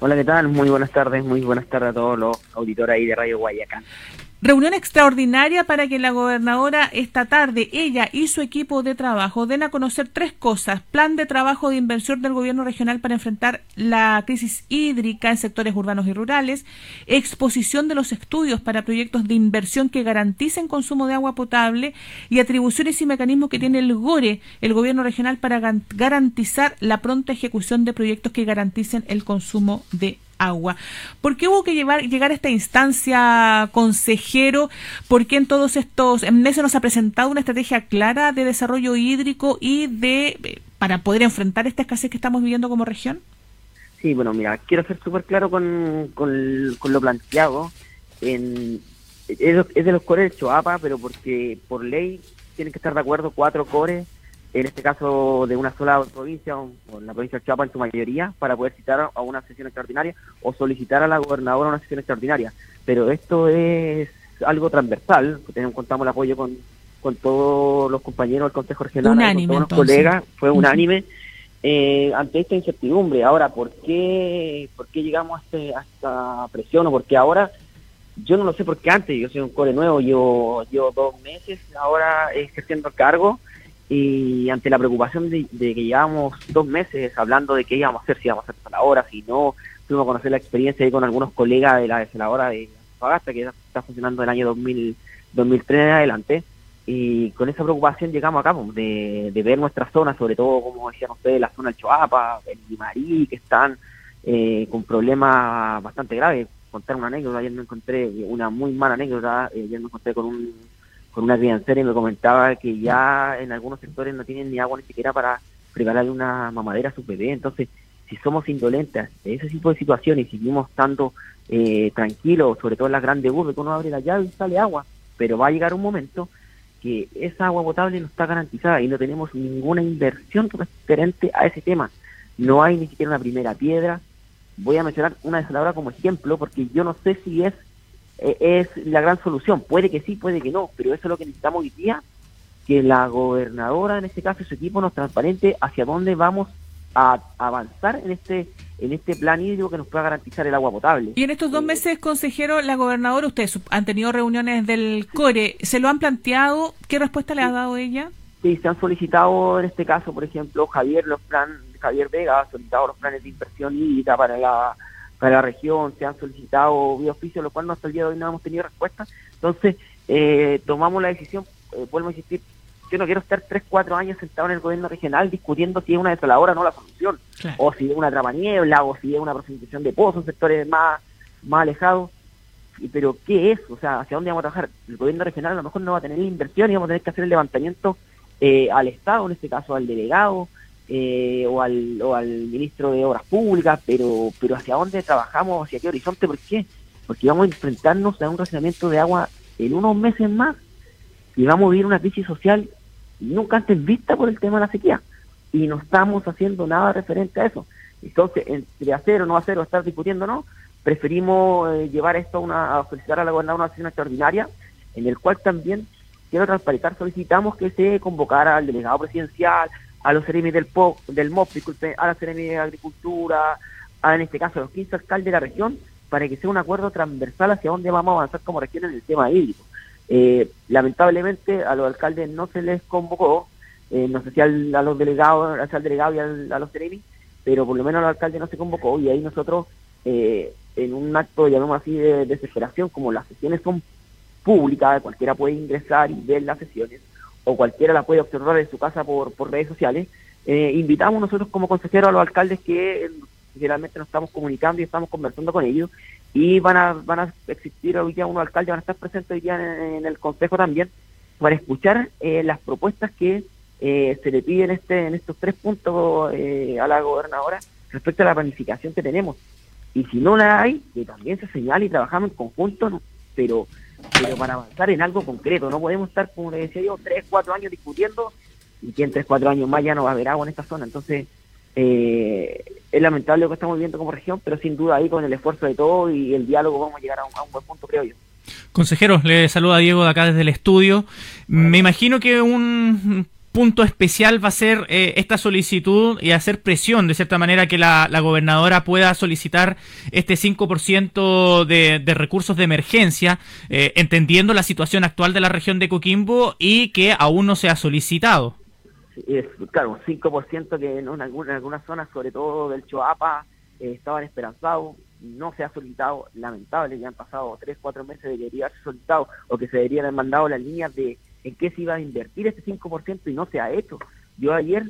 Hola, ¿qué tal? Muy buenas tardes, muy buenas tardes a todos los auditores ahí de Radio Guayacán. Reunión extraordinaria para que la gobernadora esta tarde, ella y su equipo de trabajo, den a conocer tres cosas. Plan de trabajo de inversión del gobierno regional para enfrentar la crisis hídrica en sectores urbanos y rurales. Exposición de los estudios para proyectos de inversión que garanticen consumo de agua potable y atribuciones y mecanismos que tiene el GORE, el gobierno regional, para garantizar la pronta ejecución de proyectos que garanticen el consumo de agua. ¿Por qué hubo que llevar, llegar a esta instancia, consejero? ¿Por qué en todos estos meses nos ha presentado una estrategia clara de desarrollo hídrico y de eh, para poder enfrentar esta escasez que estamos viviendo como región? Sí, bueno, mira, quiero ser súper claro con, con, lo planteado. En, es, de los cores de Choapa, pero porque por ley tienen que estar de acuerdo cuatro cores en este caso de una sola provincia, o la provincia de Chiapas en su mayoría, para poder citar a una sesión extraordinaria o solicitar a la gobernadora una sesión extraordinaria. Pero esto es algo transversal, contamos el apoyo con, con todos los compañeros del Consejo Regional, unánime, con todos los colegas, fue unánime. Eh, ante esta incertidumbre, ahora, ¿por qué, por qué llegamos a, este, a esta presión o por qué ahora yo no lo sé porque antes, yo soy un core nuevo, yo llevo dos meses ahora ejerciendo el cargo y ante la preocupación de, que llevamos dos meses hablando de qué íbamos a hacer, si íbamos a hacer hora, si no, fuimos a conocer la experiencia con algunos colegas de la desaladora de Fagasta, que está funcionando del año 2000, 2003 en adelante, y con esa preocupación llegamos acá, pues, de, de ver nuestra zona, sobre todo, como decían ustedes, la zona del Choapa, el Limarí, que están eh, con problemas bastante graves. Contar una anécdota, ayer me encontré una muy mala anécdota, eh, ayer me encontré con un con una criancera y me comentaba que ya en algunos sectores no tienen ni agua ni siquiera para prepararle una mamadera a su bebé. Entonces, si somos indolentes de ese tipo de situaciones y seguimos estando eh, tranquilos, sobre todo en las grandes urbes, que uno abre la llave y sale agua, pero va a llegar un momento que esa agua potable no está garantizada y no tenemos ninguna inversión referente a ese tema. No hay ni siquiera una primera piedra. Voy a mencionar una desaladora como ejemplo porque yo no sé si es es la gran solución. Puede que sí, puede que no, pero eso es lo que necesitamos hoy día, que la gobernadora, en este caso, su equipo nos transparente hacia dónde vamos a avanzar en este en este plan hídrico que nos pueda garantizar el agua potable. Y en estos dos meses, consejero, la gobernadora, ustedes han tenido reuniones del CORE, ¿se lo han planteado? ¿Qué respuesta le ha dado ella? Sí, se han solicitado en este caso, por ejemplo, Javier los plan, Javier Vega ha solicitado los planes de inversión hídrica para la para la región, se han solicitado vía oficio, lo cual hasta el día de hoy no hemos tenido respuesta. Entonces, eh, tomamos la decisión, eh, vuelvo a insistir, yo no quiero estar tres, cuatro años sentado en el gobierno regional discutiendo si es una desaladora o no la solución, o si es una niebla, o si es una profundización de pozos sectores más, más alejados. Pero, ¿qué es? O sea, ¿hacia dónde vamos a trabajar? El gobierno regional a lo mejor no va a tener inversión y vamos a tener que hacer el levantamiento eh, al Estado, en este caso al delegado, eh, o, al, o al ministro de Obras Públicas, pero, pero hacia dónde trabajamos, hacia qué horizonte, ¿por qué? Porque vamos a enfrentarnos a un racionamiento de agua en unos meses más y vamos a vivir una crisis social nunca antes vista por el tema de la sequía y no estamos haciendo nada referente a eso. Entonces, entre hacer o no hacer o estar discutiendo no, preferimos eh, llevar esto a, una, a solicitar a la gobernadora una sesión extraordinaria, en el cual también quiero transparentar, solicitamos que se convocara al delegado presidencial, a los CEREMI del, PO, del MOP, disculpe, a la CEREMI de Agricultura, a, en este caso a los 15 alcaldes de la región, para que sea un acuerdo transversal hacia dónde vamos a avanzar como región en el tema hídrico. Eh, lamentablemente a los alcaldes no se les convocó, eh, no sé si a los delegados, al delegado y a los CEREMI, pero por lo menos a los alcaldes no se convocó y ahí nosotros, eh, en un acto, llamemos así, de desesperación, como las sesiones son públicas, cualquiera puede ingresar y ver las sesiones, o cualquiera la puede observar en su casa por, por redes sociales, eh, invitamos nosotros como consejeros a los alcaldes que generalmente nos estamos comunicando y estamos conversando con ellos y van a van a existir hoy día unos alcaldes, van a estar presentes hoy día en, el consejo también para escuchar eh, las propuestas que eh, se le piden este, en estos tres puntos a la gobernadora respecto a la planificación que tenemos. Y si no la hay, que también se señale y trabajamos en conjunto, pero pero para avanzar en algo concreto. No podemos estar, como le decía yo, tres, cuatro años discutiendo y que en tres, cuatro años más ya no va a haber agua en esta zona. Entonces, eh, es lamentable lo que estamos viendo como región, pero sin duda ahí con el esfuerzo de todo y el diálogo vamos a llegar a un, buen punto, creo yo. Consejero, le saluda Diego de acá desde el estudio. Me imagino que un punto especial va a ser eh, esta solicitud y hacer presión, de cierta manera, que la, gobernadora pueda solicitar este 5% de, de recursos de emergencia, eh, entendiendo la situación actual de la región de Coquimbo y que aún no se ha solicitado. Claro, un 5% que en, algunas zonas, sobre todo del Choapa, eh, estaban esperanzados, no se ha solicitado, lamentable, ya han pasado 3, 4 meses de que debería haberse solicitado o que se deberían haber mandado las líneas de en qué se iba a invertir ese 5% y no se ha hecho. Yo ayer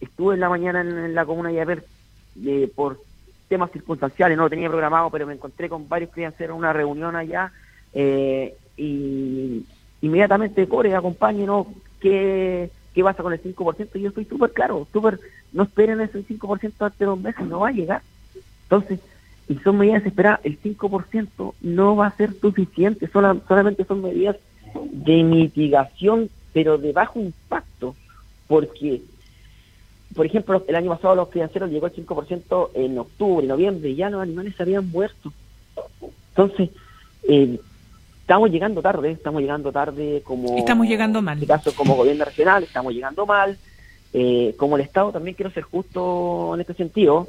estuve en la mañana en, la comuna de ver eh, por temas circunstanciales, no lo tenía programado, pero me encontré con varios hacer una reunión allá eh, y inmediatamente, Core, acompáñenos, ¿qué, ¿qué pasa con el 5%? Y yo estoy súper claro, súper, no esperen ese 5% antes de dos meses, no va a llegar. Entonces, y son medidas esperadas, el 5% no va a ser suficiente, solamente son medidas de mitigación, pero de bajo impacto, porque, por ejemplo, el año pasado los financieros llegó al 5% en octubre, noviembre, y ya los animales se habían muerto. Entonces, eh, estamos llegando tarde, estamos llegando tarde como... Estamos llegando mal. En este caso, como gobierno regional, estamos llegando mal. Eh, como el Estado también quiero ser justo en este sentido,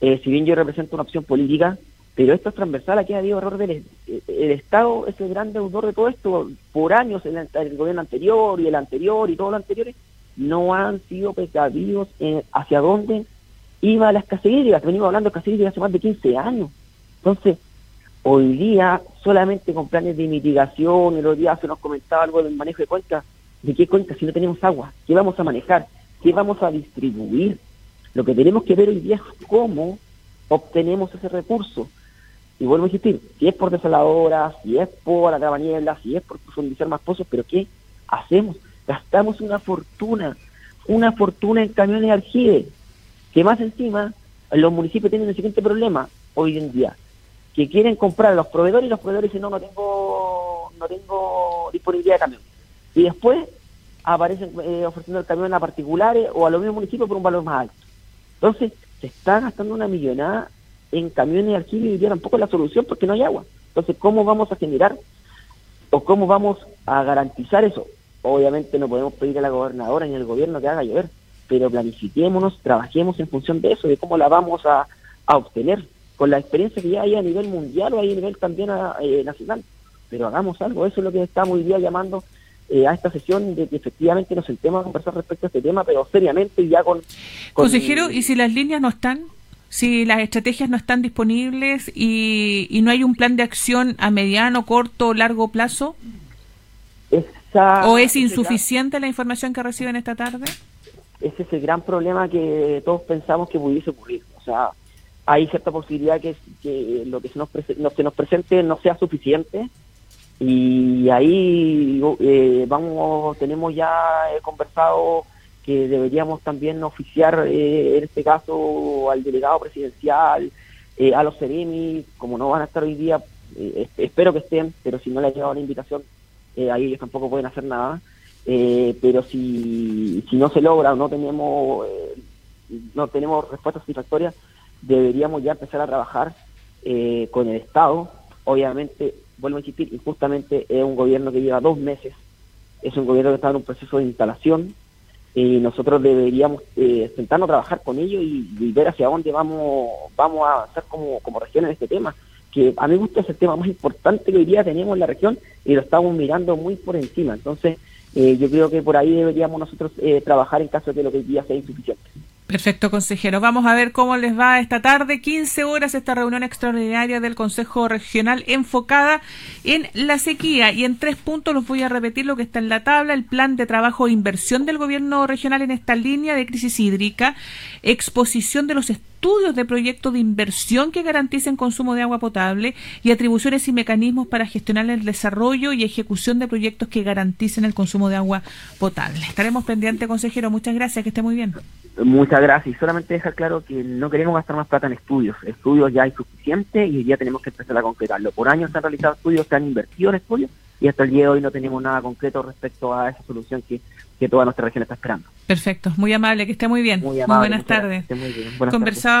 eh, si bien yo represento una opción política, pero esto es transversal, aquí ha habido error del el Estado es el gran deudor de todo esto. Por años el, gobierno anterior y el anterior y todos los anteriores no han sido precavidos en hacia dónde iba la escasez hídrica. Venimos hablando de escasez hídrica hace más de 15 años. Entonces, hoy día solamente con planes de mitigación, el otro día se nos comentaba algo del manejo de cuencas. ¿De qué cuencas si no tenemos agua? ¿Qué vamos a manejar? ¿Qué vamos a distribuir? Lo que tenemos que ver hoy día es cómo obtenemos ese recurso y vuelvo a insistir, si es por desaladoras, si es por acabanielas, si es por profundizar más pozos, pero ¿qué hacemos? Gastamos una fortuna, una fortuna en camiones de aljibe, que más encima los municipios tienen el siguiente problema hoy en día, que quieren comprar a los proveedores y los proveedores dicen, no, no tengo, no tengo disponibilidad de camión. Y después aparecen eh, ofreciendo el camión a particulares o a los mismos municipios por un valor más alto. Entonces, se está gastando una millonada en camiones de alquiler y tampoco la solución porque no hay agua. Entonces, ¿cómo vamos a generar o cómo vamos a garantizar eso? Obviamente no podemos pedir a la gobernadora ni al gobierno que haga llover, pero planifiquémonos, trabajemos en función de eso, de cómo la vamos a, obtener, con la experiencia que ya hay a nivel mundial o hay a nivel también eh, nacional. Pero hagamos algo, eso es lo que estamos hoy día llamando eh, a esta sesión de que efectivamente nos sentemos a conversar respecto a este tema, pero seriamente y ya con... Consejero, ¿y si las líneas no están? Si las estrategias no están disponibles y, y no hay un plan de acción a mediano, corto o largo plazo? ¿O es insuficiente la información que reciben esta tarde? Ese es el gran problema que todos pensamos que pudiese ocurrir. O sea, hay cierta posibilidad que, que lo que se nos, se nos presente no sea suficiente y ahí eh, vamos tenemos ya conversado que deberíamos también oficiar, eh, en este caso, al delegado presidencial, eh, a los Ceremi, como no van a estar hoy día, eh, espero que estén, pero si no les ha llegado la invitación, ahí ellos tampoco pueden hacer nada. pero si, si no se logra o no tenemos, no tenemos respuestas satisfactorias, deberíamos ya empezar a trabajar con el Estado. Obviamente, vuelvo a insistir, injustamente es un gobierno que lleva dos meses, es un gobierno que está en un proceso de instalación, y nosotros deberíamos eh, sentarnos a trabajar con ellos y, ver hacia dónde vamos vamos a avanzar como, como región en este tema que a mí me gusta es el tema más importante que hoy día tenemos en la región y lo estamos mirando muy por encima. Entonces eh, yo creo que por ahí deberíamos nosotros eh, trabajar en caso de que lo que hoy día sea insuficiente Perfecto, consejero. Vamos a ver cómo les va esta tarde. 15 horas esta reunión extraordinaria del Consejo Regional enfocada en la sequía. Y en tres puntos los voy a repetir lo que está en la tabla. El plan de trabajo e inversión del gobierno regional en esta línea de crisis hídrica. Exposición de los de proyectos de inversión que garanticen consumo de agua potable y atribuciones y mecanismos para gestionar el desarrollo y ejecución de proyectos que garanticen el consumo de agua potable. Estaremos pendientes, consejero. Muchas gracias. Que esté muy bien. Muchas gracias. Y solamente dejar claro que no queremos gastar más plata en estudios. Estudios ya hay suficiente y ya tenemos que empezar a concretarlo. Por años se han realizado estudios, se han invertido en estudios y hasta el día de hoy no tenemos nada concreto respecto a esa solución que, que toda nuestra región está esperando. Perfecto, muy amable, que esté muy bien. Muy, buenas tardes.